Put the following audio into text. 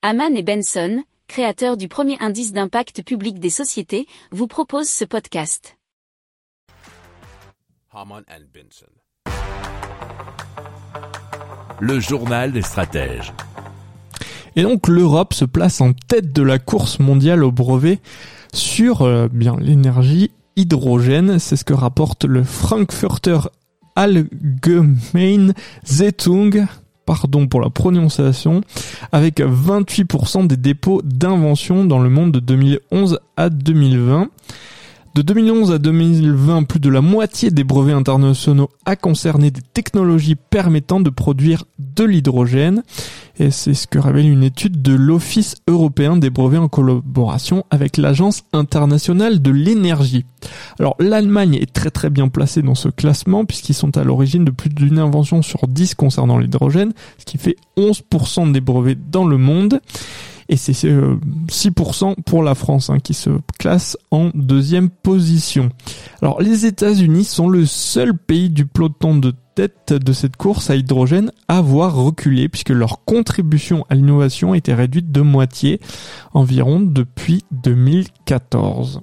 Haman et Benson, créateurs du premier indice d'impact public des sociétés, vous proposent ce podcast. Haman and Benson. Le journal des stratèges. Et donc l'Europe se place en tête de la course mondiale au brevet sur euh, bien l'énergie hydrogène. C'est ce que rapporte le Frankfurter Allgemeine Zeitung. Pardon pour la prononciation, avec 28% des dépôts d'invention dans le monde de 2011 à 2020. De 2011 à 2020, plus de la moitié des brevets internationaux a concerné des technologies permettant de produire de l'hydrogène. Et c'est ce que révèle une étude de l'Office européen des brevets en collaboration avec l'Agence internationale de l'énergie. Alors l'Allemagne est très très bien placée dans ce classement puisqu'ils sont à l'origine de plus d'une invention sur 10 concernant l'hydrogène, ce qui fait 11% des brevets dans le monde et c'est 6% euh, pour la France hein, qui se classe en deuxième position. Alors les États-Unis sont le seul pays du peloton de tête de cette course à hydrogène à avoir reculé puisque leur contribution à l'innovation a été réduite de moitié environ depuis 2014.